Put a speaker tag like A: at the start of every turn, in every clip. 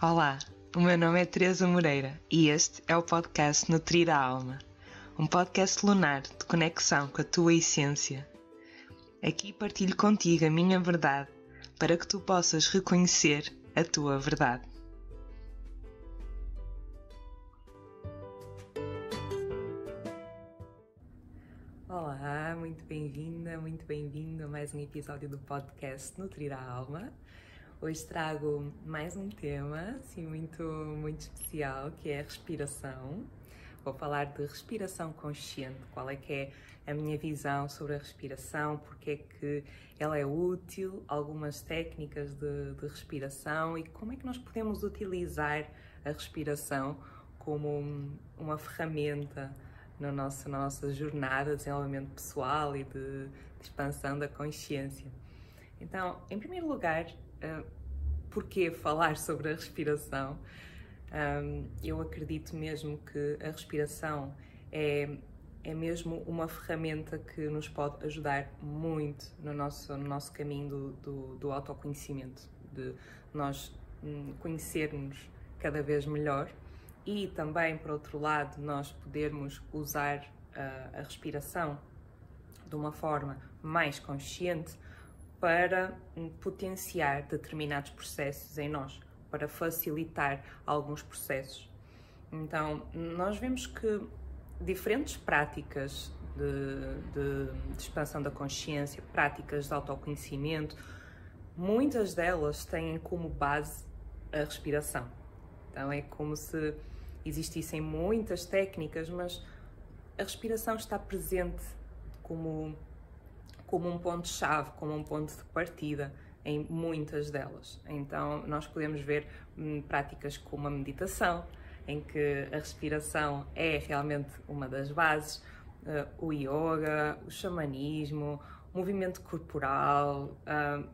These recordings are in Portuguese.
A: Olá, o meu nome é Teresa Moreira e este é o podcast Nutrir a Alma, um podcast lunar de conexão com a tua essência. Aqui partilho contigo a minha verdade para que tu possas reconhecer a tua verdade. Olá, muito bem-vinda, muito bem-vindo a mais um episódio do podcast Nutrir a Alma. Hoje trago mais um tema assim, muito, muito especial que é a respiração. Vou falar de respiração consciente, qual é que é a minha visão sobre a respiração, porque é que ela é útil, algumas técnicas de, de respiração e como é que nós podemos utilizar a respiração como uma ferramenta na nossa, na nossa jornada de desenvolvimento pessoal e de, de expansão da consciência. Então, em primeiro lugar, uh, porquê falar sobre a respiração? Um, eu acredito mesmo que a respiração é, é mesmo uma ferramenta que nos pode ajudar muito no nosso, no nosso caminho do, do, do autoconhecimento, de nós hum, conhecermos cada vez melhor e também, por outro lado, nós podermos usar a, a respiração de uma forma mais consciente para potenciar determinados processos em nós, para facilitar alguns processos. Então, nós vemos que diferentes práticas de, de, de expansão da consciência, práticas de autoconhecimento, muitas delas têm como base a respiração. Então, é como se existissem muitas técnicas, mas a respiração está presente como como um ponto-chave, como um ponto de partida em muitas delas. Então, nós podemos ver hum, práticas como a meditação, em que a respiração é realmente uma das bases, uh, o yoga, o xamanismo, movimento corporal, uh,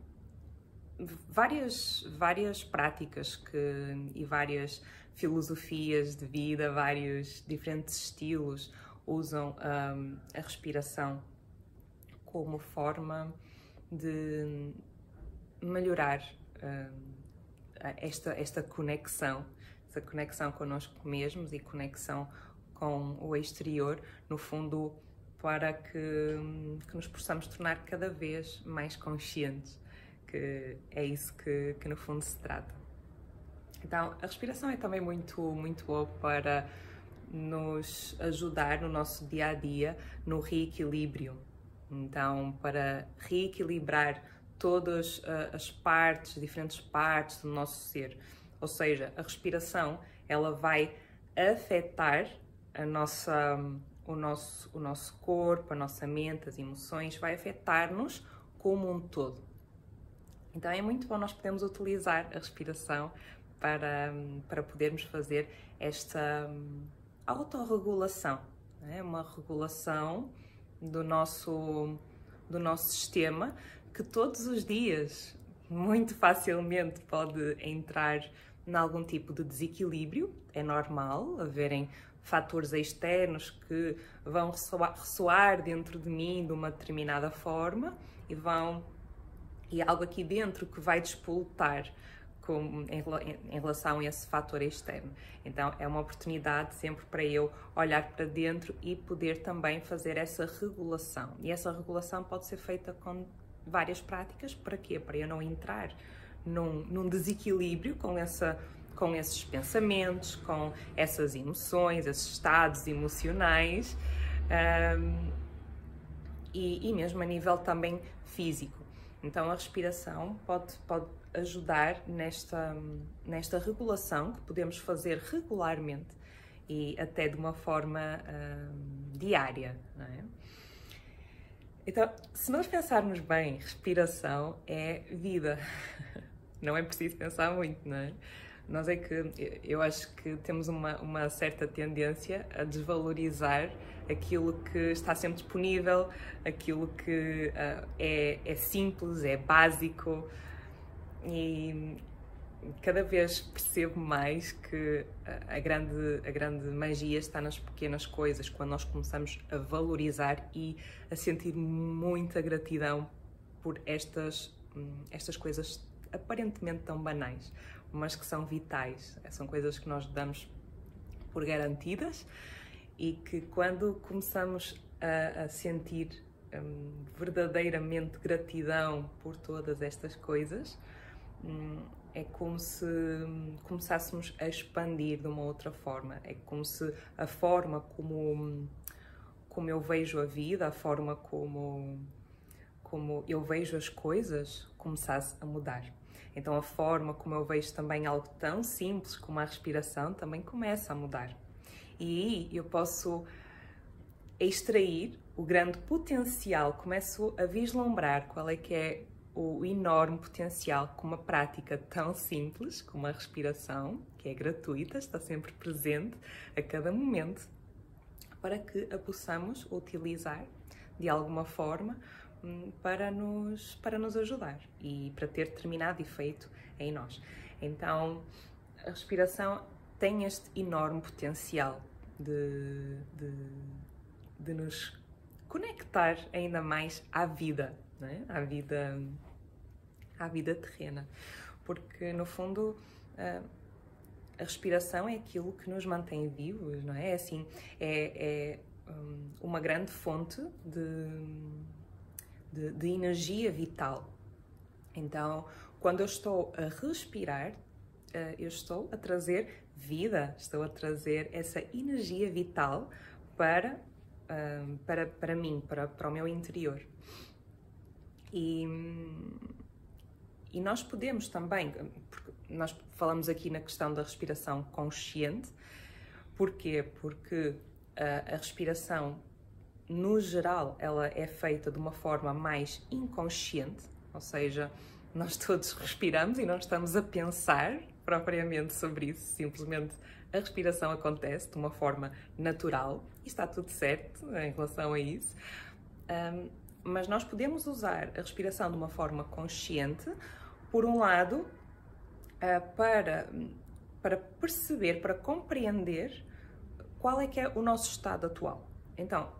A: várias, várias práticas que, e várias filosofias de vida, vários diferentes estilos usam um, a respiração como forma de melhorar uh, esta, esta conexão, essa conexão connosco mesmos e conexão com o exterior, no fundo, para que, que nos possamos tornar cada vez mais conscientes, que é isso que, que no fundo se trata. Então, a respiração é também muito, muito boa para nos ajudar no nosso dia a dia no reequilíbrio então, para reequilibrar todas uh, as partes, diferentes partes do nosso ser, ou seja, a respiração, ela vai afetar a nossa, o, nosso, o nosso corpo, a nossa mente, as emoções, vai afetar-nos como um todo. Então é muito bom nós podermos utilizar a respiração para, para podermos fazer esta hum, autorregulação, é? uma regulação do nosso, do nosso sistema que todos os dias muito facilmente pode entrar em algum tipo de desequilíbrio. É normal haverem fatores externos que vão ressoar, dentro de mim de uma determinada forma e vão e algo aqui dentro que vai despolutar com, em, em, relação a esse fator externo. Então é uma oportunidade sempre para eu olhar para dentro e poder também fazer essa regulação. E essa regulação pode ser feita com várias práticas. Para quê? Para eu não entrar num, num desequilíbrio com essa com esses pensamentos, com essas emoções, esses estados emocionais um, e, e mesmo a nível também físico. Então a respiração pode, pode ajudar nesta, nesta regulação que podemos fazer regularmente e até de uma forma uh, diária. É? Então, se nós pensarmos bem, respiração é vida. Não é preciso pensar muito, não é? Nós é que eu acho que temos uma, uma certa tendência a desvalorizar aquilo que está sempre disponível, aquilo que uh, é, é simples, é básico, e cada vez percebo mais que a grande, a grande magia está nas pequenas coisas, quando nós começamos a valorizar e a sentir muita gratidão por estas, estas coisas aparentemente tão banais, mas que são vitais. São coisas que nós damos por garantidas e que quando começamos a, a sentir hum, verdadeiramente gratidão por todas estas coisas, hum, é como se começássemos a expandir de uma outra forma. É como se a forma como, como eu vejo a vida, a forma como, como eu vejo as coisas começasse a mudar. Então a forma como eu vejo também algo tão simples como a respiração também começa a mudar. E eu posso extrair o grande potencial, começo a vislumbrar qual é que é o enorme potencial com uma prática tão simples como a respiração, que é gratuita, está sempre presente a cada momento, para que a possamos utilizar de alguma forma hum, para nos, para nos ajudar e para ter determinado efeito em nós. Então, a respiração tem este enorme potencial de, de, de nos conectar ainda mais à vida, é? à vida à vida terrena, porque no fundo a respiração é aquilo que nos mantém vivos, não é? é assim, é, é hum, uma grande fonte de, de, de energia vital. Então, quando eu estou a respirar, eh, eu estou a trazer vida, estou a trazer essa energia vital para, hum, para, para mim, para, para o meu interior. E, e nós podemos também, porque nós falamos aqui na questão da respiração consciente, porquê? Porque a, a respiração, no geral, ela é feita de uma forma mais inconsciente, ou seja, nós todos respiramos e não estamos a pensar propriamente sobre isso, simplesmente a respiração acontece de uma forma natural e está tudo certo em relação a isso. Um, mas nós podemos usar a respiração de uma forma consciente, por um lado, uh, para, para perceber, para compreender qual é que é o nosso estado atual. Então,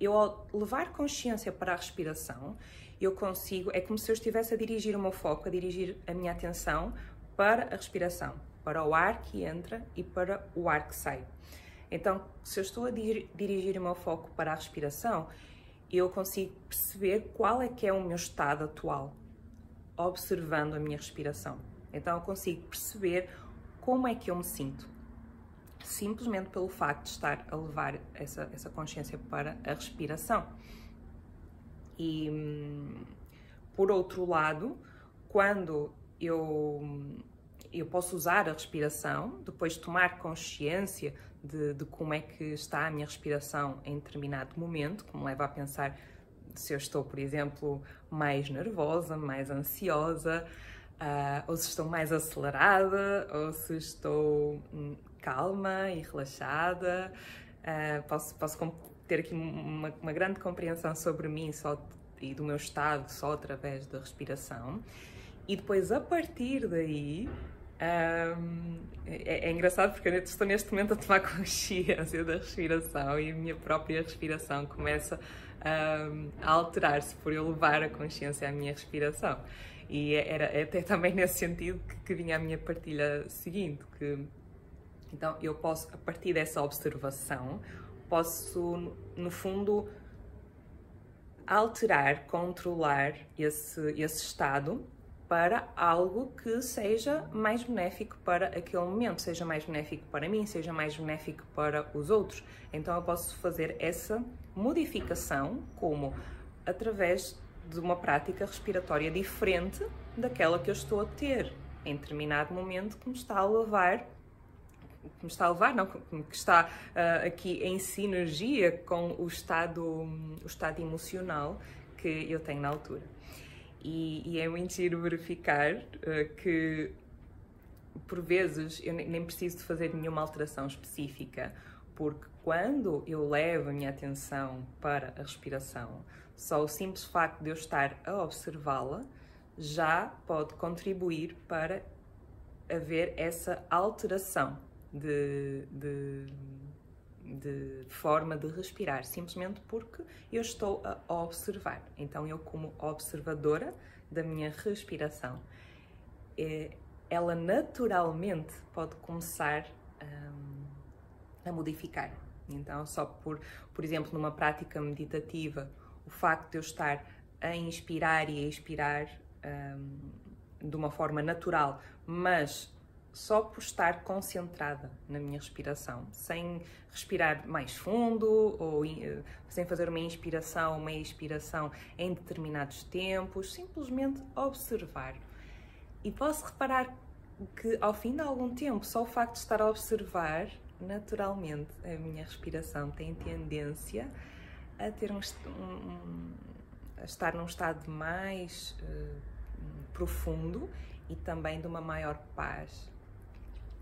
A: eu ao levar consciência para a respiração, eu consigo, é como se eu estivesse a dirigir o meu foco, a dirigir a minha atenção para a respiração, para o ar que entra e para o ar que sai. Então, se eu estou a dirigir o meu foco para a respiração, eu consigo perceber qual é que é o meu estado atual, observando a minha respiração. Então, eu consigo perceber como é que eu me sinto, simplesmente pelo facto de estar a levar essa, essa consciência para a respiração. E, hum, por outro lado, quando eu, eu posso usar a respiração, depois tomar consciência de, de, como é que está a minha respiração em determinado momento, que me leva a pensar se eu estou, por exemplo, mais nervosa, mais ansiosa, uh, ou se estou mais acelerada, ou se estou hum, calma e relaxada. Uh, posso, posso ter aqui uma, uma grande compreensão sobre mim só, e do meu estado só através da respiração. E depois, a partir daí, um, é, é, engraçado porque eu estou neste momento a tomar consciência da respiração e a minha própria respiração começa a alterar-se por eu levar a consciência à minha respiração. E era até também nesse sentido que, que vinha a minha partilha seguinte, que então eu posso, a partir dessa observação, posso, no fundo, alterar, controlar esse, esse estado para algo que seja mais benéfico para aquele momento, seja mais benéfico para mim, seja mais benéfico para os outros. Então eu posso fazer essa modificação como através de uma prática respiratória diferente daquela que eu estou a ter em determinado momento que me está a levar que me está a levar, não, que está uh, aqui em sinergia com o estado, o estado emocional que eu tenho na altura. E, e é muito giro verificar uh, que, por vezes, eu nem preciso de fazer nenhuma alteração específica, porque quando eu levo a minha atenção para a respiração, só o simples facto de eu estar a observá-la já pode contribuir para haver essa alteração de, de de forma de respirar, simplesmente porque eu estou a observar. Então, eu, como observadora da minha respiração, é, ela naturalmente pode começar um, a modificar. Então, só por, por exemplo, numa prática meditativa, o facto de eu estar a inspirar e a expirar um, de uma forma natural, mas só por estar concentrada na minha respiração, sem respirar mais fundo ou uh, sem fazer uma inspiração, uma expiração em determinados tempos, simplesmente observar. E posso reparar que ao fim de algum tempo, só o facto de estar a observar, naturalmente, a minha respiração tem tendência a ter um, um a estar num estado mais uh, profundo e também de uma maior paz.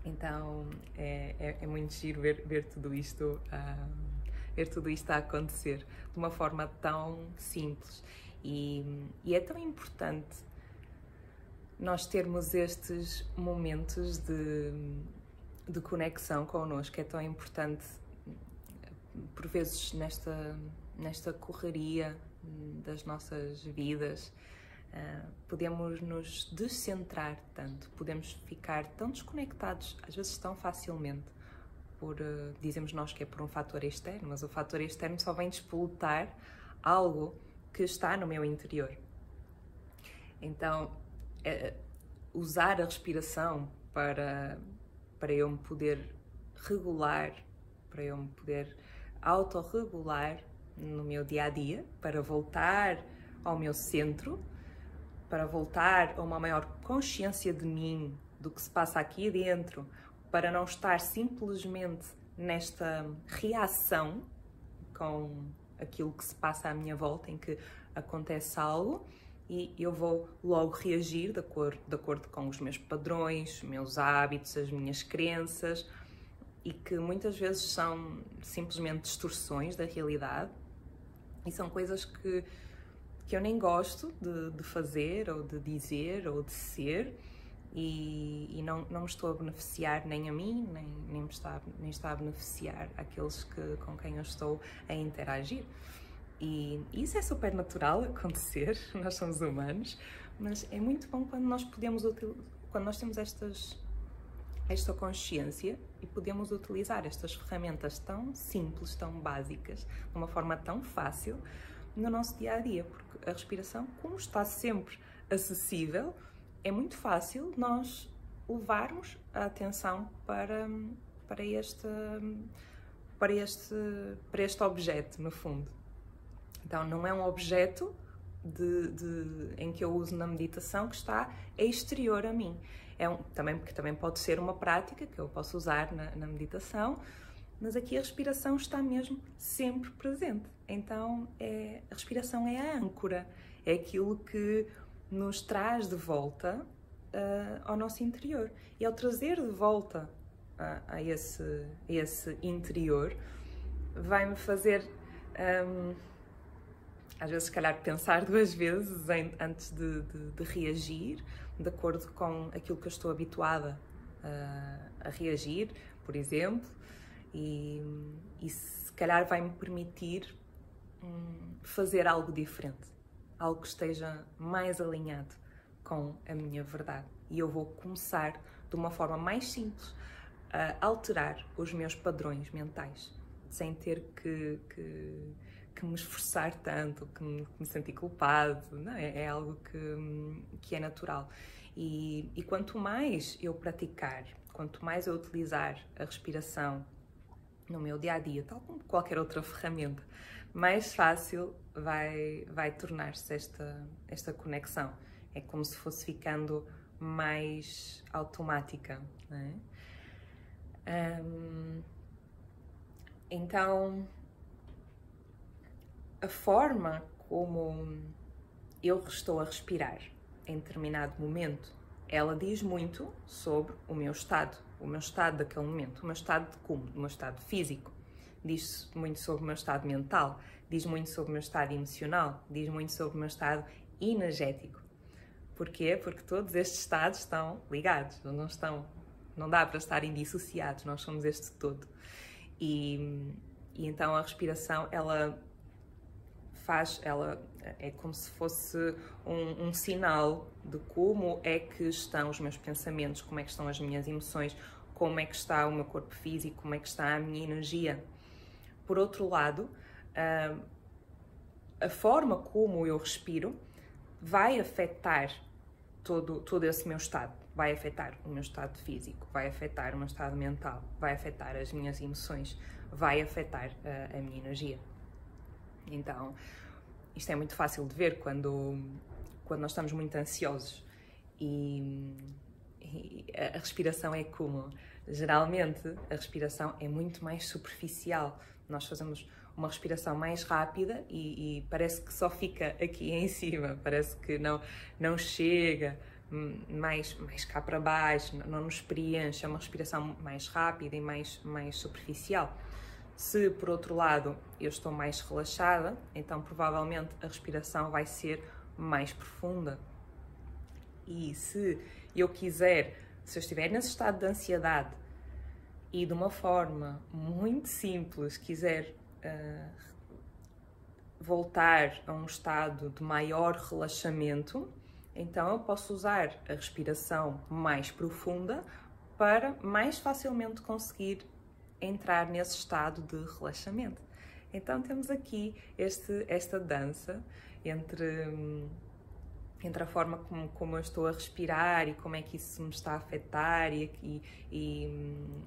A: Então é, é, é muito giro ver, ver tudo isto uh, ver tudo isto a acontecer de uma forma tão simples e, e é tão importante nós termos estes momentos de, de conexão connosco. É tão importante, por vezes, nesta, nesta correria das nossas vidas, uh, podemos nos descentrar tanto, podemos ficar tão desconectados, às vezes tão facilmente, por, uh, dizemos nós que é por um fator externo, mas o fator externo só vem despolutar algo que está no meu interior. Então, é, usar a respiração para, para eu me poder regular, para eu me poder autorregular no meu dia a dia, para voltar ao meu centro, para voltar a uma maior consciência de mim, do que se passa aqui dentro, para não estar simplesmente nesta reação com aquilo que se passa à minha volta, em que acontece algo e eu vou logo reagir de acordo, de acordo com os meus padrões, meus hábitos, as minhas crenças e que muitas vezes são simplesmente distorções da realidade e são coisas que, que eu nem gosto de, de fazer ou de dizer ou de ser e, e, não, não me estou a beneficiar nem a mim, nem, nem, me está, nem está a beneficiar aqueles que, com quem eu estou a interagir. E isso é super natural acontecer, nós somos humanos, mas é muito bom quando nós podemos quando nós temos estas esta consciência e podemos utilizar estas ferramentas tão simples, tão básicas, de uma forma tão fácil no nosso dia a dia, porque a respiração, como está sempre acessível, é muito fácil nós levarmos a atenção para para este para este para este objeto no fundo. Então, não é um objeto de, de, em que eu uso na meditação que está exterior a mim. É um, também porque também pode ser uma prática que eu posso usar na, na meditação, mas aqui a respiração está mesmo sempre presente. Então, é, a respiração é a âncora, é aquilo que nos traz de volta uh, ao nosso interior. E ao trazer de volta uh, a, esse, a esse interior, vai-me fazer. Um, às vezes, se calhar, pensar duas vezes em, antes de, de, de, reagir, de acordo com aquilo que eu estou habituada a, a reagir, por exemplo, e, e se calhar vai-me permitir hum, fazer algo diferente, algo que esteja mais alinhado com a minha verdade. E eu vou começar de uma forma mais simples a alterar os meus padrões mentais, sem ter que, que que me esforçar tanto, que me, que me sentir culpado, não é? é algo que, que é natural. E, e quanto mais eu praticar, quanto mais eu utilizar a respiração no meu dia a dia, tal como qualquer outra ferramenta, mais fácil vai, vai tornar-se esta, esta conexão. É como se fosse ficando mais automática. É? Um, então, a forma como eu estou a respirar em determinado momento, ela diz muito sobre o meu estado, o meu estado daquele momento, o meu estado de como, o meu estado físico. Diz muito sobre o meu estado mental, diz muito sobre o meu estado emocional, diz muito sobre o meu estado energético. Porquê? Porque todos estes estados estão ligados, não estão, não dá para estarem dissociados, nós somos este todo. E, e então a respiração, ela faz, ela é como se fosse um, um, sinal de como é que estão os meus pensamentos, como é que estão as minhas emoções, como é que está o meu corpo físico, como é que está a minha energia. Por outro lado, a forma como eu respiro vai afetar todo, todo esse meu estado. Vai afetar o meu estado físico, vai afetar o meu estado mental, vai afetar as minhas emoções, vai afetar a, a minha energia. Então, isto é muito fácil de ver quando, quando nós estamos muito ansiosos e, e a respiração é como? Geralmente, a respiração é muito mais superficial. Nós fazemos uma respiração mais rápida e, e, parece que só fica aqui em cima, parece que não, não chega mais, mais cá para baixo, não nos preenche, é uma respiração mais rápida e mais, mais superficial. Se por outro lado eu estou mais relaxada, então provavelmente a respiração vai ser mais profunda. E se eu quiser, se eu estiver nesse estado de ansiedade e de uma forma muito simples quiser uh, voltar a um estado de maior relaxamento, então eu posso usar a respiração mais profunda para mais facilmente conseguir entrar nesse estado de relaxamento. Então temos aqui este, esta dança entre, entre a forma como, como eu estou a respirar e como é que isso me está a afetar e, e,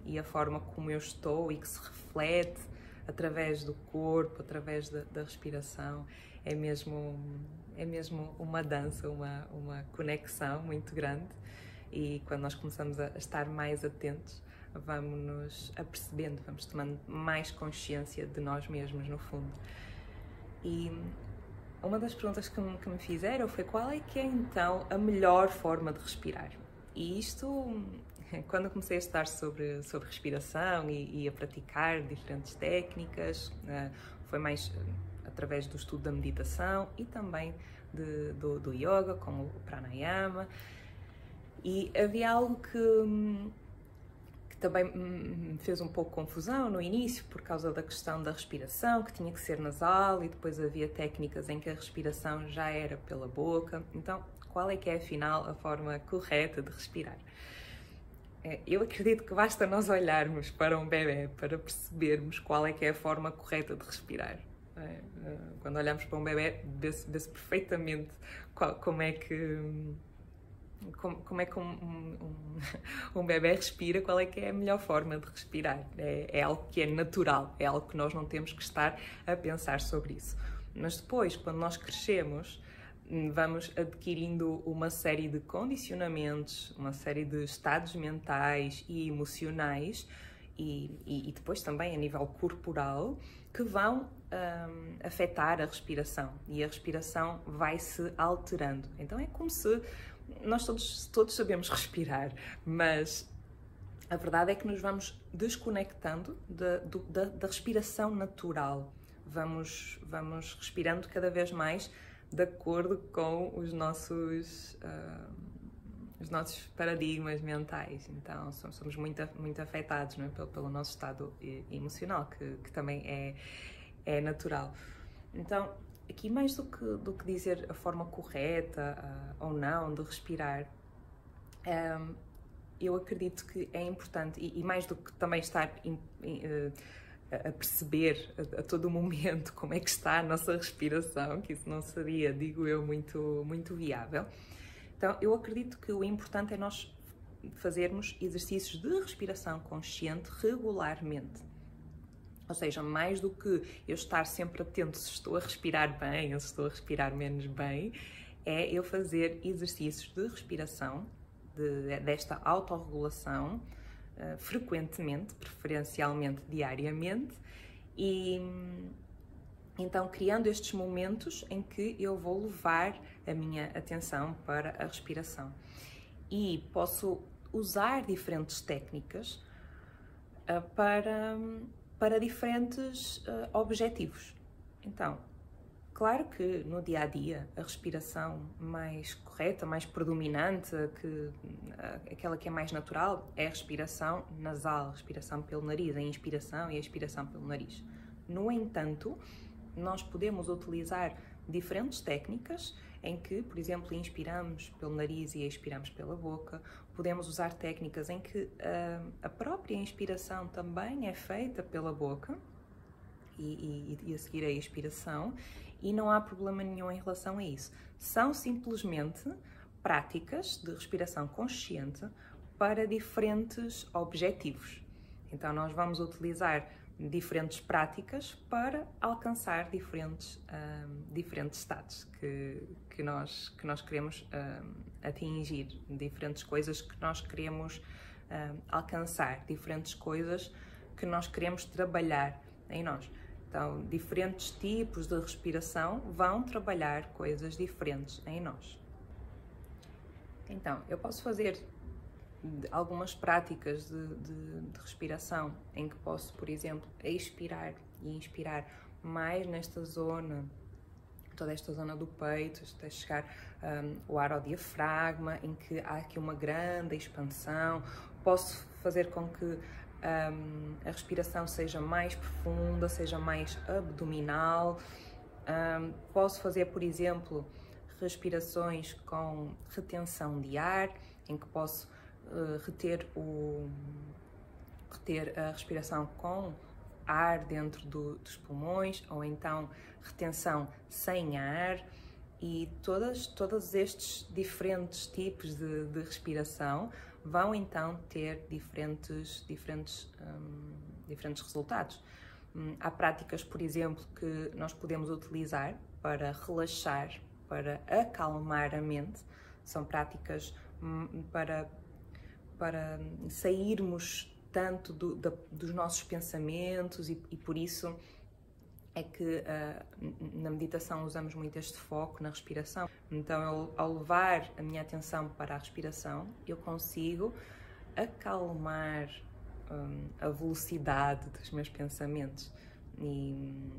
A: e a forma como eu estou e que se reflete através do corpo, através da, da respiração. É mesmo, é mesmo uma dança, uma, uma conexão muito grande e quando nós começamos a estar mais atentos vamos nos apercebendo, vamos tomando mais consciência de nós mesmos, no fundo. E uma das perguntas que me, que me fizeram foi qual é que é então a melhor forma de respirar? E isto, quando comecei a estudar sobre, sobre respiração e, e a praticar diferentes técnicas, uh, foi mais eh, através do estudo da meditação e também de, do, do yoga, como o pranayama. E havia algo que, hum, também me fez um pouco confusão no início por causa da questão da respiração, que tinha que ser nasal e depois havia técnicas em que a respiração já era pela boca. Então, qual é que é afinal a forma correta de respirar? É, eu acredito que basta nós olharmos para um bebê para percebermos qual é que é a forma correta de respirar. É, é, quando olhamos para um bebê, vê-se perfeitamente qual, como é que como, como é que um, um, um, bebê respira, qual é que é a melhor forma de respirar. É, é, algo que é natural, é algo que nós não temos que estar a pensar sobre isso. Mas depois, quando nós crescemos, vamos adquirindo uma série de condicionamentos, uma série de estados mentais e emocionais e, e, e depois também a nível corporal que vão um, afetar a respiração e a respiração vai se alterando. Então é como se nós todos, todos sabemos respirar, mas a verdade é que nos vamos desconectando da, da, respiração natural. Vamos, vamos respirando cada vez mais de acordo com os nossos, uh, os nossos paradigmas mentais. Então, somos muito, muito afetados é? pelo, pelo, nosso estado emocional, que, que também é, é natural. Então, aqui mais do que, do que dizer a forma correta uh, ou não de respirar, um, eu acredito que é importante, e, e, mais do que também estar in, in, uh, a perceber a, a, todo momento como é que está a nossa respiração, que isso não seria, digo eu, muito, muito viável. Então, eu acredito que o importante é nós fazermos exercícios de respiração consciente regularmente. Ou seja, mais do que eu estar sempre atento se estou a respirar bem ou se estou a respirar menos bem, é eu fazer exercícios de respiração, de, desta autorregulação, uh, frequentemente, preferencialmente diariamente, e então criando estes momentos em que eu vou levar a minha atenção para a respiração. E posso usar diferentes técnicas uh, para para diferentes uh, objetivos. Então, claro que no dia a dia a respiração mais correta, mais predominante, que, uh, aquela que é mais natural, é a respiração nasal, respiração pelo nariz, a inspiração e a expiração pelo nariz. No entanto, nós podemos utilizar diferentes técnicas em que, por exemplo, inspiramos pelo nariz e expiramos pela boca. Podemos usar técnicas em que uh, a própria inspiração também é feita pela boca e, e, e a seguir a expiração, e não há problema nenhum em relação a isso. São simplesmente práticas de respiração consciente para diferentes objetivos. Então, nós vamos utilizar diferentes práticas para alcançar diferentes, um, diferentes estados que, que, nós, que nós queremos um, atingir, diferentes coisas que nós queremos um, alcançar, diferentes coisas que nós queremos trabalhar em nós. Então, diferentes tipos de respiração vão trabalhar coisas diferentes em nós. Então, eu posso fazer algumas práticas de, de, de, respiração em que posso, por exemplo, expirar e inspirar mais nesta zona, toda esta zona do peito, até chegar um, o ar ao diafragma, em que há aqui uma grande expansão. Posso fazer com que um, a respiração seja mais profunda, seja mais abdominal. Um, posso fazer, por exemplo, respirações com retenção de ar, em que posso uh, reter, o, reter a respiração com ar dentro do, dos pulmões, ou então retenção sem ar. E todas, todos estes diferentes tipos de, de respiração vão então ter diferentes, diferentes, um, diferentes resultados. Hum, há práticas, por exemplo, que nós podemos utilizar para relaxar, para acalmar a mente. São práticas hum, para, para sairmos tanto do, da, dos nossos pensamentos e, e por isso é que uh, na meditação usamos muito este foco na respiração. Então, eu, ao levar a minha atenção para a respiração, eu consigo acalmar um, a velocidade dos meus pensamentos. E,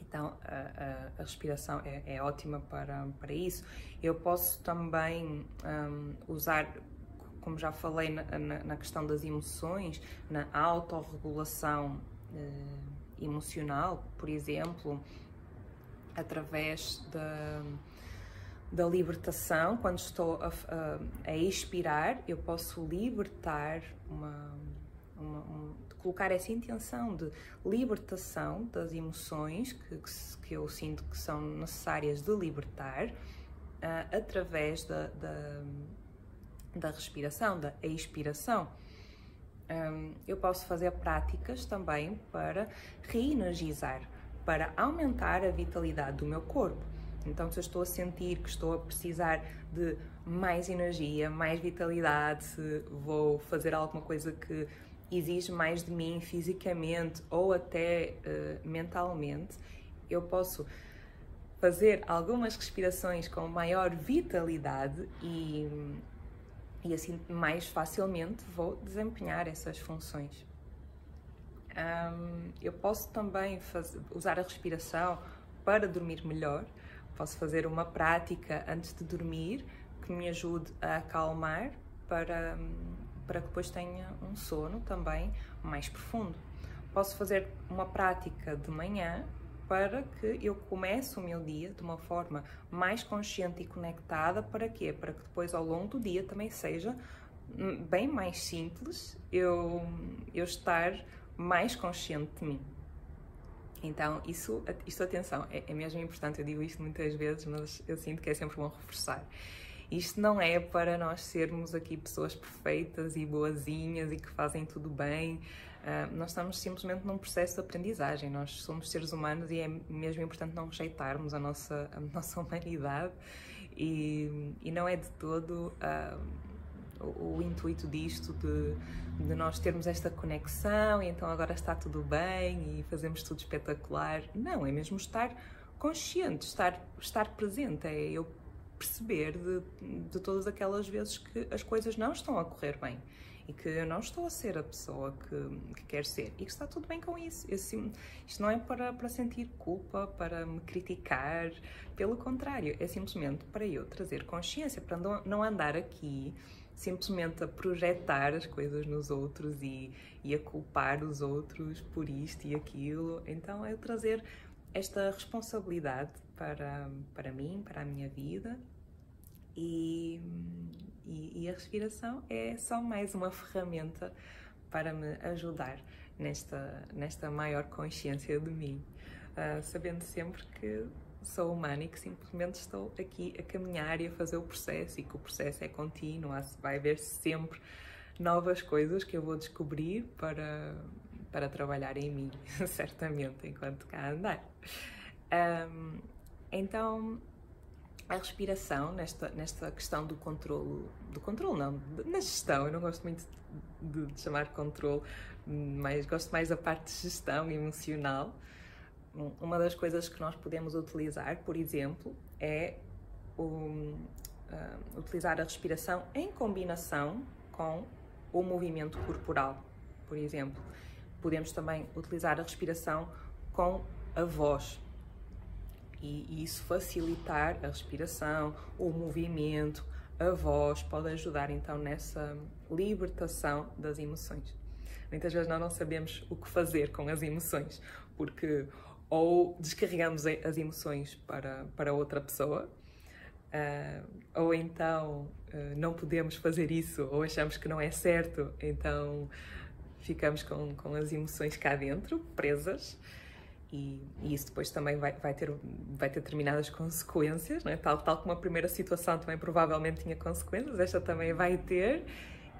A: então, a, a, a respiração é, é, ótima para, para isso. Eu posso também um, usar como já falei na, na, na, questão das emoções, na autorregulação uh, emocional, por exemplo, através da, da libertação, quando estou a, a, a expirar, eu posso libertar uma, uma um, colocar essa intenção de libertação das emoções que, que eu sinto que são necessárias de libertar uh, através da, da, da respiração, da expiração um, eu posso fazer práticas também para reenergizar, para aumentar a vitalidade do meu corpo. Então, se eu estou a sentir que estou a precisar de mais energia, mais vitalidade, se vou fazer alguma coisa que exige mais de mim fisicamente ou até uh, mentalmente, eu posso fazer algumas respirações com maior vitalidade e e assim mais facilmente vou desempenhar essas funções. Um, eu posso também fazer, usar a respiração para dormir melhor. Posso fazer uma prática antes de dormir que me ajude a acalmar para, para que depois tenha um sono também mais profundo. Posso fazer uma prática de manhã para que eu comece o meu dia de uma forma mais consciente e conectada. Para quê? Para que depois, ao longo do dia, também seja hum, bem mais simples eu, eu estar mais consciente de mim. Então, isso, isto, atenção, é, é mesmo importante. Eu digo isto muitas vezes, mas eu sinto que é sempre bom reforçar. Isto não é para nós sermos aqui pessoas perfeitas e boazinhas e que fazem tudo bem. Uh, nós estamos simplesmente num processo de aprendizagem, nós somos seres humanos e é mesmo importante não rejeitarmos a nossa, a nossa humanidade. E, e não é de todo uh, o, o, intuito disto de, de nós termos esta conexão e então agora está tudo bem e fazemos tudo espetacular. Não, é mesmo estar consciente, estar, estar presente, é eu perceber de, de todas aquelas vezes que as coisas não estão a correr bem e que eu não estou a ser a pessoa que, que quero ser e que está tudo bem com isso. Eu, isto não é para, para sentir culpa, para me criticar, pelo contrário, é simplesmente para eu trazer consciência, para não, andar aqui simplesmente a projetar as coisas nos outros e, e a culpar os outros por isto e aquilo. Então é trazer esta responsabilidade para, para mim, para a minha vida, e, e, e, a respiração é só mais uma ferramenta para me ajudar nesta, nesta maior consciência de mim, uh, sabendo sempre que sou humana e que simplesmente estou aqui a caminhar e a fazer o processo e que o processo é contínuo, vai haver sempre novas coisas que eu vou descobrir para, para trabalhar em mim, certamente, enquanto cá andar. Um, então, a respiração, nesta, nesta questão do controle, do controle não, na gestão, eu não gosto muito de, de chamar controle, mas gosto mais da parte de gestão emocional. Uma das coisas que nós podemos utilizar, por exemplo, é o, uh, utilizar a respiração em combinação com o movimento corporal, por exemplo. Podemos também utilizar a respiração com a voz e, e isso facilitar a respiração, o movimento, a voz pode ajudar então nessa libertação das emoções. Muitas vezes nós não sabemos o que fazer com as emoções, porque ou descarregamos as emoções para, para outra pessoa, uh, ou então uh, não podemos fazer isso, ou achamos que não é certo, então ficamos com, com as emoções cá dentro, presas, e, e, isso depois também vai, vai, ter, vai ter determinadas consequências, é? tal, tal como a primeira situação também provavelmente tinha consequências, esta também vai ter.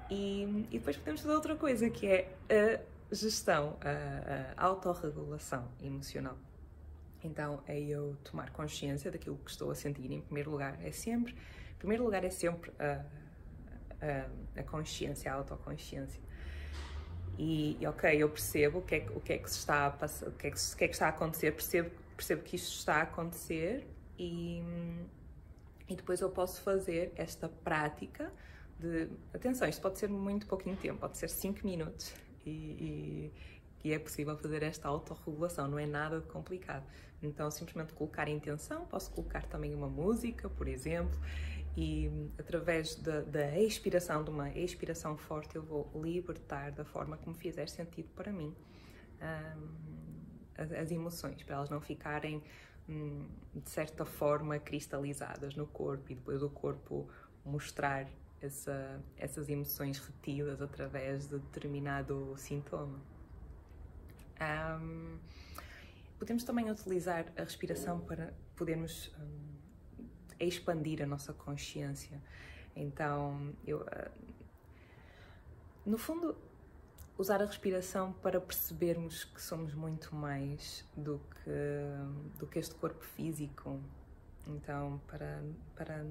A: E, e depois podemos fazer outra coisa que é a gestão, a, a autorregulação emocional. Então é eu tomar consciência daquilo que estou a sentir. Em primeiro lugar, é sempre, em primeiro lugar é sempre a, a, a consciência, a autoconsciência e, ok, eu percebo o que, é, o que é que se está a passar, o que é que, o que, é que está a acontecer, percebo, percebo que isto está a acontecer e, e depois eu posso fazer esta prática de, atenção, isto pode ser muito pouquinho tempo, pode ser 5 minutos e, e, e, é possível fazer esta autorregulação, não é nada complicado. Então, simplesmente colocar intenção, posso colocar também uma música, por exemplo, e através da, da, expiração, de uma expiração forte, eu vou libertar da forma me fizer sentido para mim um, as, as, emoções, para elas não ficarem um, de certa forma cristalizadas no corpo e depois o corpo mostrar essa, essas emoções retidas através de determinado sintoma. Um, podemos também utilizar a respiração para podermos é expandir a nossa consciência. Então, eu, ah, no fundo, usar a respiração para percebermos que somos muito mais do que, do que este corpo físico. Então, para, para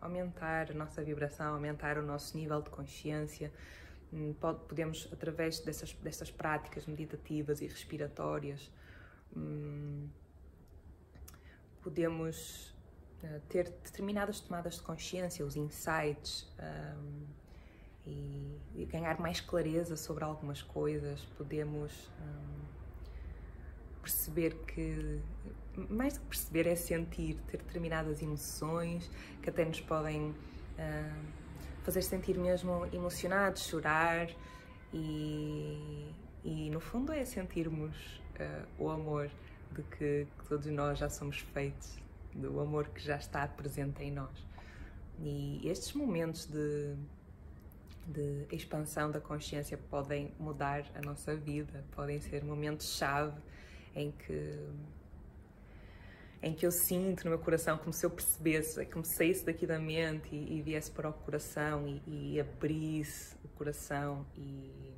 A: aumentar a nossa vibração, aumentar o nosso nível de consciência, hum, podemos, através dessas, dessas práticas meditativas e respiratórias, hum, podemos ter determinadas tomadas de consciência, os insights um, e, e, ganhar mais clareza sobre algumas coisas, podemos um, perceber que mais que perceber é sentir, ter determinadas emoções que até nos podem uh, fazer sentir mesmo emocionados, chorar e, e no fundo é sentirmos uh, o amor de que, que todos nós já somos feitos do amor que já está presente em nós. E estes momentos de, de expansão da consciência podem mudar a nossa vida, podem ser momentos-chave em que em que eu sinto no meu coração como se eu percebesse, como se saísse daqui da mente e, e viesse para o coração e, e abrisse o coração e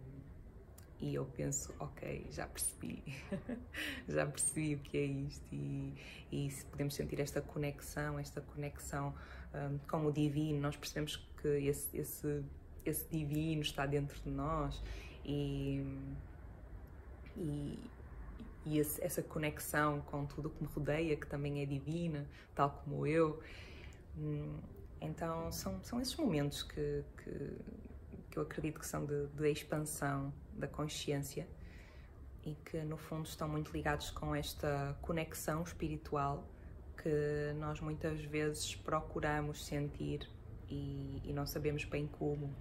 A: e eu penso, ok, já percebi, já percebi o que é isto. E, e se podemos sentir esta conexão, esta conexão um, com o divino, nós percebemos que esse, esse, esse divino está dentro de nós. E, e, e esse, essa conexão com tudo o que me rodeia, que também é divina, tal como eu. Hum, então são, são esses momentos que, que, que eu acredito que são de, de expansão da consciência e que no fundo estão muito ligados com esta conexão espiritual que nós muitas vezes procuramos sentir e, e não sabemos bem como,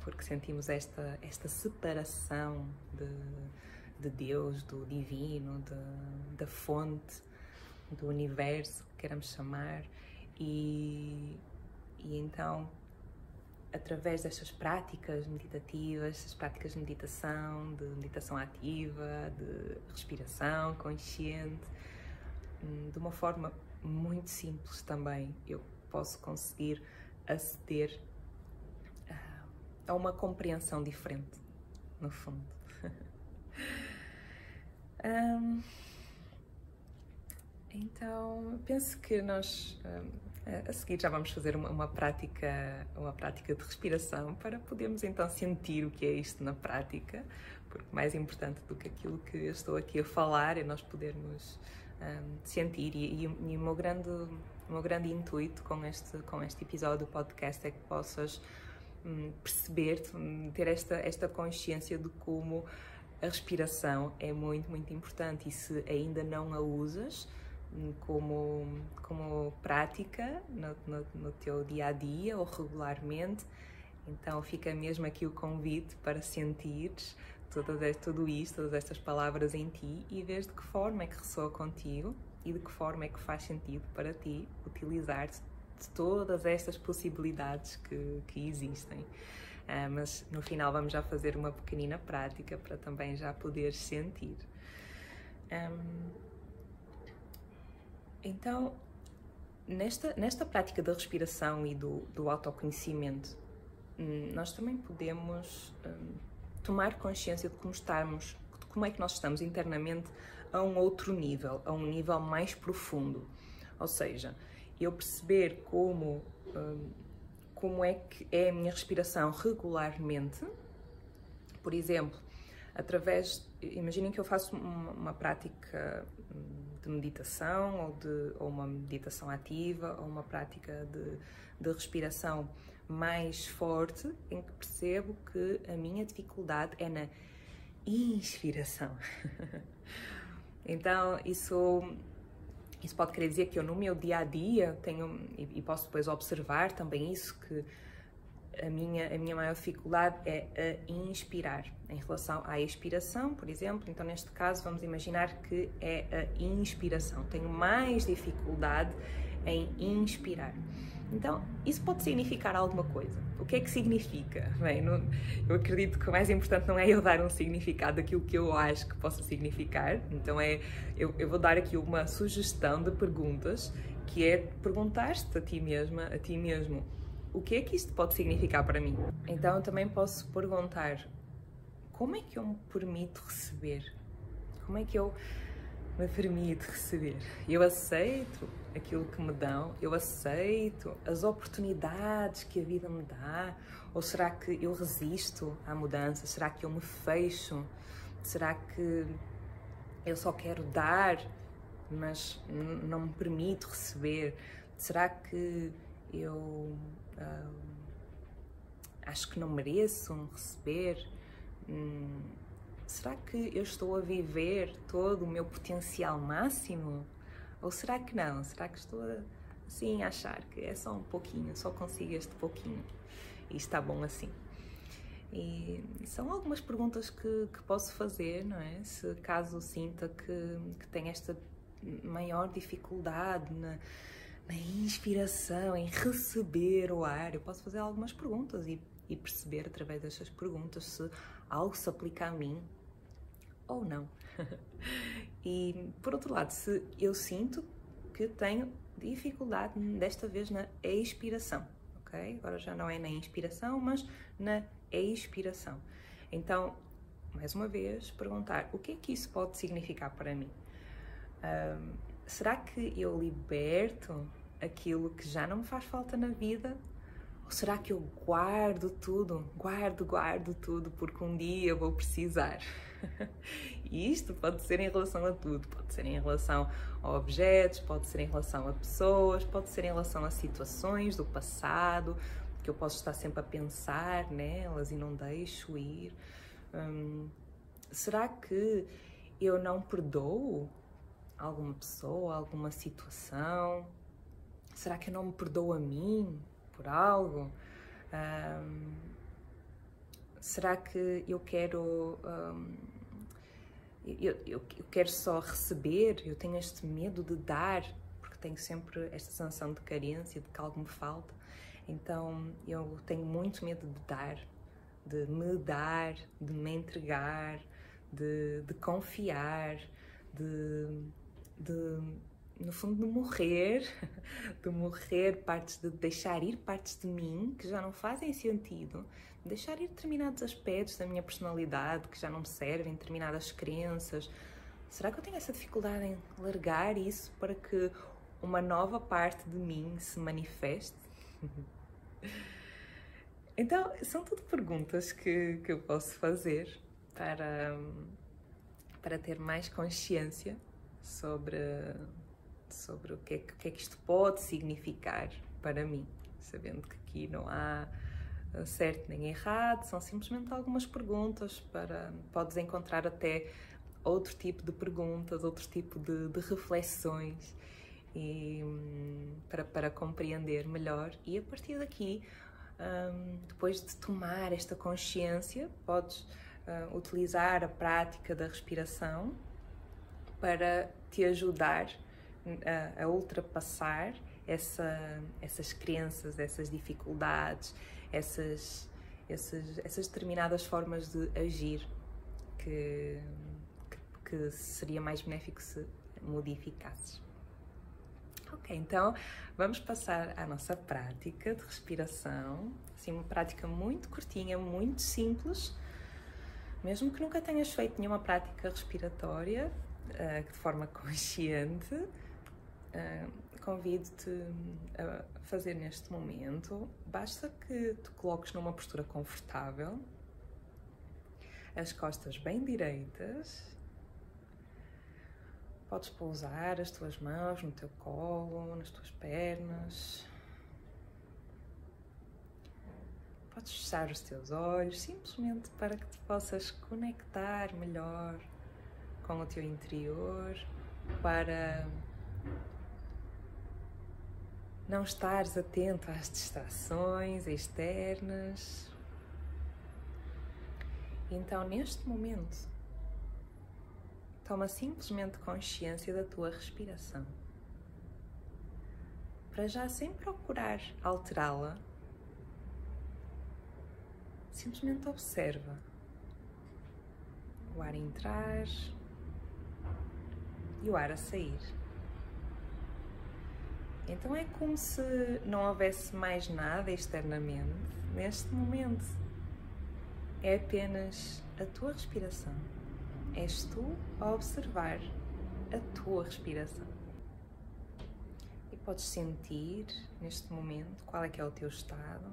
A: porque sentimos esta, esta separação de de Deus, do divino, de, da fonte, do universo, que queremos chamar. E, e então, através destas práticas meditativas, estas práticas de meditação, de meditação ativa, de respiração consciente, hum, de uma forma muito simples também, eu posso conseguir aceder a uma compreensão diferente, no fundo. um, então, penso que nós um, a seguir já vamos fazer uma, uma, prática, uma prática de respiração para podermos então sentir o que é isto na prática, porque mais importante do que aquilo que eu estou aqui a falar é nós podermos um, sentir. E, e, e, o meu grande o meu grande intuito com este com este episódio do podcast é que possas um, perceber ter esta esta consciência de como a respiração é muito muito importante. E se ainda não a usas como, como prática no, no, no teu dia a dia ou regularmente. Então fica mesmo aqui o convite para sentires tudo, tudo isto, todas estas palavras em ti e ver de que forma é que ressoa contigo e de que forma é que faz sentido para ti utilizar todas estas possibilidades que, que existem. Uh, mas no final vamos já fazer uma pequenina prática para também já poderes sentir. Um, então, nesta, nesta prática da respiração e do, do autoconhecimento, hum, nós também podemos um, tomar consciência de como estamos, de como é que nós estamos internamente a um outro nível, a um nível mais profundo. Ou seja, eu perceber como, um, como é que é a minha respiração regularmente, por exemplo, através, imaginem que eu faço uma, uma prática hum, de meditação ou, de, ou uma meditação ativa ou uma prática de, de respiração mais forte em que percebo que a minha dificuldade é na inspiração. então, isso, isso pode querer dizer que eu no meu dia a dia tenho, e, e posso depois observar também isso, que a minha, a minha maior dificuldade é a inspirar. Em relação à expiração, por exemplo, então neste caso vamos imaginar que é a inspiração. Tenho mais dificuldade em inspirar. Então, isso pode significar alguma coisa. O que é que significa? Bem, não, eu acredito que o mais importante não é eu dar um significado daquilo que eu acho que possa significar. Então, é eu, eu vou dar aqui uma sugestão de perguntas que é perguntar-te a ti mesma, a ti mesmo, o que é que isto pode significar para mim? Então eu também posso perguntar como é que eu me permito receber? Como é que eu me permito receber? Eu aceito aquilo que me dão, eu aceito as oportunidades que a vida me dá, ou será que eu resisto à mudança? Será que eu me fecho? Será que eu só quero dar, mas não me permito receber? Será que eu Acho que não mereço receber. Hum, será que eu estou a viver todo o meu potencial máximo? Ou será que não? Será que estou a, a achar que é só um pouquinho, só consigo este pouquinho e está bom assim? E são algumas perguntas que, que posso fazer, não é? Se caso sinta que, que tem esta maior dificuldade na na inspiração, em receber o ar, eu posso fazer algumas perguntas e, e perceber através destas perguntas se algo se aplica a mim ou não. e por outro lado, se eu sinto que tenho dificuldade desta vez na expiração, ok? Agora já não é na inspiração, mas na expiração. Então, mais uma vez, perguntar o que é que isso pode significar para mim? Um, será que eu liberto aquilo que já não me faz falta na vida? Ou será que eu guardo tudo? Guardo, guardo tudo porque um dia eu vou precisar. e isto pode ser em relação a tudo, pode ser em relação a objetos, pode ser em relação a pessoas, pode ser em relação a situações do passado, que eu posso estar sempre a pensar nelas e não deixo ir. Hum, será que eu não perdoo alguma pessoa, alguma situação? Será que eu não me perdoo a mim por algo? Um, será que eu quero um, eu, eu, eu quero só receber, eu tenho este medo de dar, porque tenho sempre esta sensação de carência, de que algo me falta. Então eu tenho muito medo de dar, de me dar, de me entregar, de, de confiar, de, de, no fundo, de morrer, de morrer partes, de deixar ir partes de mim que já não fazem sentido, deixar ir determinados aspectos da minha personalidade que já não me servem, determinadas crenças. Será que eu tenho essa dificuldade em largar isso para que uma nova parte de mim se manifeste? Então, são tudo perguntas que, que eu posso fazer para, para ter mais consciência sobre, sobre o, que é, o que é que isto pode significar para mim, sabendo que aqui não há certo nem errado, são simplesmente algumas perguntas para podes encontrar até outro tipo de perguntas, outro tipo de, de reflexões e, para, para compreender melhor. E a partir daqui um, depois de tomar esta consciência podes uh, utilizar a prática da respiração para te ajudar a, a ultrapassar essa, essas crenças, essas dificuldades, essas, essas, essas determinadas formas de agir que, que, que seria mais benéfico se modificasses. Ok, então vamos passar à nossa prática de respiração. Assim, uma prática muito curtinha, muito simples. Mesmo que nunca tenhas feito nenhuma prática respiratória uh, de forma consciente, uh, convido-te a fazer neste momento. Basta que te coloques numa postura confortável, as costas bem direitas. Podes pousar as tuas mãos no teu colo, nas tuas pernas. Podes fechar os teus olhos simplesmente para que te possas conectar melhor com o teu interior, para não estares atento às distrações externas. Então, neste momento, toma simplesmente consciência da tua respiração. Para já, sem procurar alterá-la, simplesmente observa o ar entrar e o ar a sair. Então é como se não houvesse mais nada externamente neste momento. É apenas a tua respiração. És tu a observar a tua respiração. E podes sentir neste momento qual é que é o teu estado.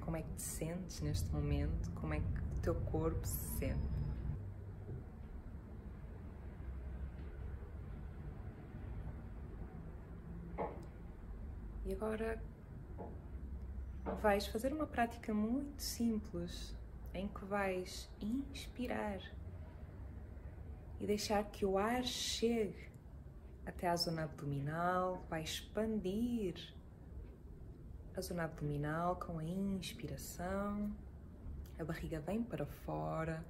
A: Como é que te sentes neste momento? Como é que o teu corpo se sente? E agora vais fazer uma prática muito simples em que vais inspirar e deixar que o ar chegue até à zona abdominal, vai expandir a zona abdominal com a inspiração, a barriga vem para fora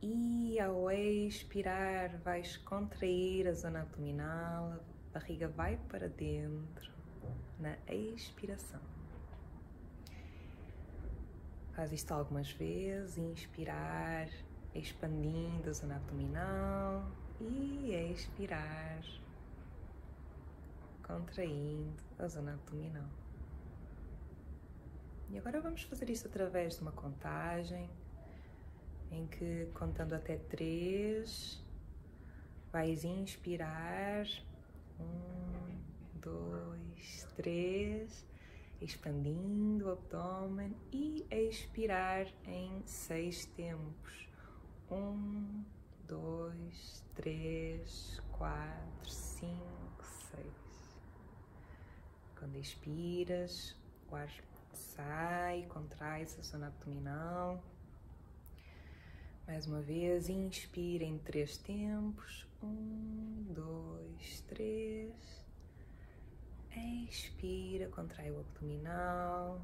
A: e ao expirar vais contrair a zona abdominal, a barriga vai para dentro na expiração. Faz isto algumas vezes, inspirar, expandindo a zona abdominal e expirar, contraindo a zona abdominal. E agora vamos fazer isso através de uma contagem em que, contando até três, vais inspirar um, dois, três, expandindo o abdômen e expirar em seis tempos. Um, dois, três, quatro, cinco, seis. Quando expiras, o ar sai, contrai a zona abdominal. Mais uma vez, inspira em três tempos. Um, dois, três. Expira, contrai o abdominal.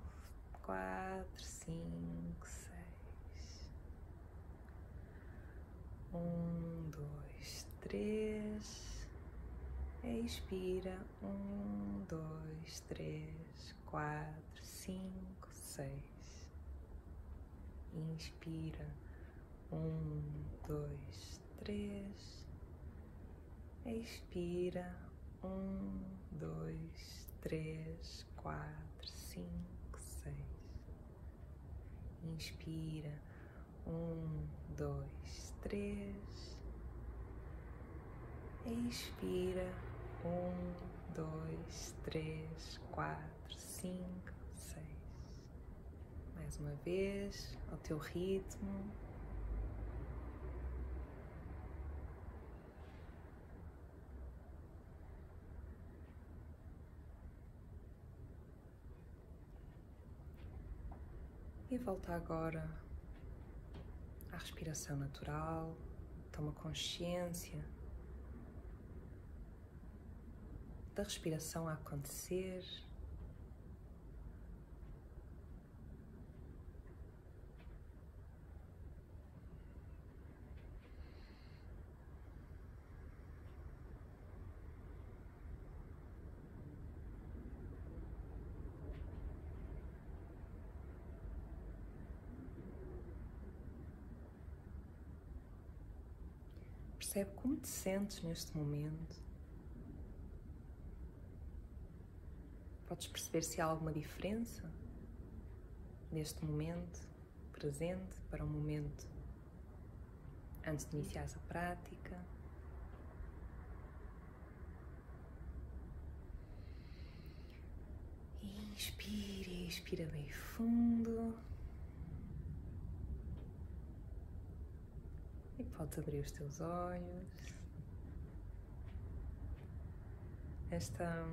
A: Quatro, cinco, seis. Um, dois, três. Expira. Um, dois, três, quatro, cinco, seis. Inspira. Um, dois, três. Expira. Um, dois, três, quatro, cinco, seis. Inspira. Um, dois, três. Expira. Um, dois, três, quatro, cinco, seis. Mais uma vez, ao teu ritmo. E volta agora à respiração natural, toma consciência da respiração a acontecer. Te sentes neste momento. Podes perceber se há alguma diferença neste momento presente para o momento antes de iniciar a prática. Inspire, expira bem fundo. Podes abrir os teus olhos. Esta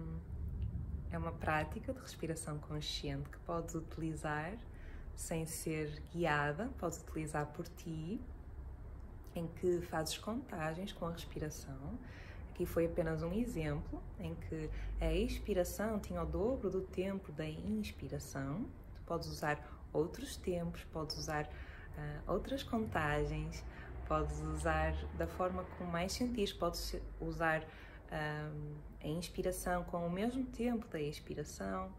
A: é uma prática de respiração consciente que podes utilizar sem ser guiada, podes utilizar por ti, em que fazes contagens com a respiração. Aqui foi apenas um exemplo em que a expiração tinha o dobro do tempo da inspiração. Tu podes usar outros tempos, podes usar uh, outras contagens, podes usar da forma como mais sentires, podes usar um, a inspiração com o mesmo tempo da expiração.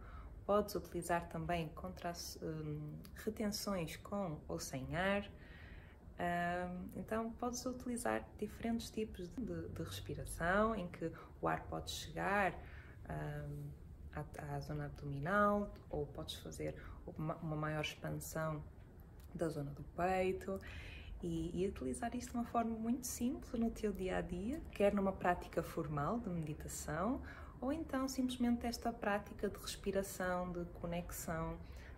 A: Podes utilizar também contra, um, retenções com ou sem ar. Um, então, podes utilizar diferentes tipos de, de, respiração em que o ar pode chegar à, à, zona abdominal ou podes fazer uma maior expansão da zona do peito e, e, utilizar isto de uma forma muito simples no teu dia a dia, quer numa prática formal de meditação ou então simplesmente esta prática de respiração, de conexão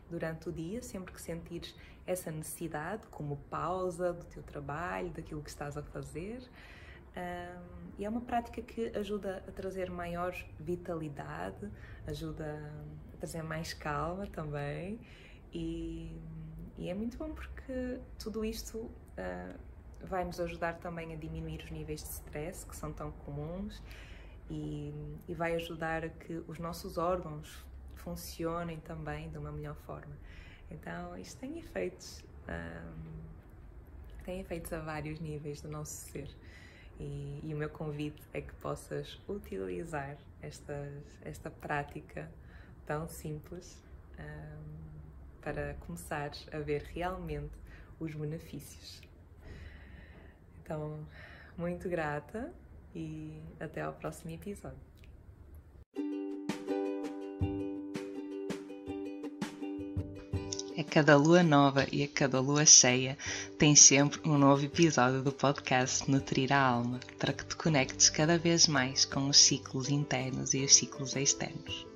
A: durante o dia, sempre que sentires essa necessidade, como pausa do teu trabalho, daquilo que estás a fazer. Um, e é uma prática que ajuda a trazer maior vitalidade, ajuda a trazer mais calma também. E, e é muito bom porque tudo isto uh, vai nos ajudar também a diminuir os níveis de stress que são tão comuns e, e vai ajudar a que os nossos órgãos funcionem também de uma melhor forma. Então, isto tem efeitos, um, tem efeitos a vários níveis do nosso ser. E, e, o meu convite é que possas utilizar estas, esta prática tão simples um, para começar a ver realmente os benefícios. Então, muito grata e até ao próximo episódio.
B: A cada lua nova e a cada lua cheia tens sempre um novo episódio do podcast Nutrir a Alma para que te conectes cada vez mais com os ciclos internos e os ciclos externos.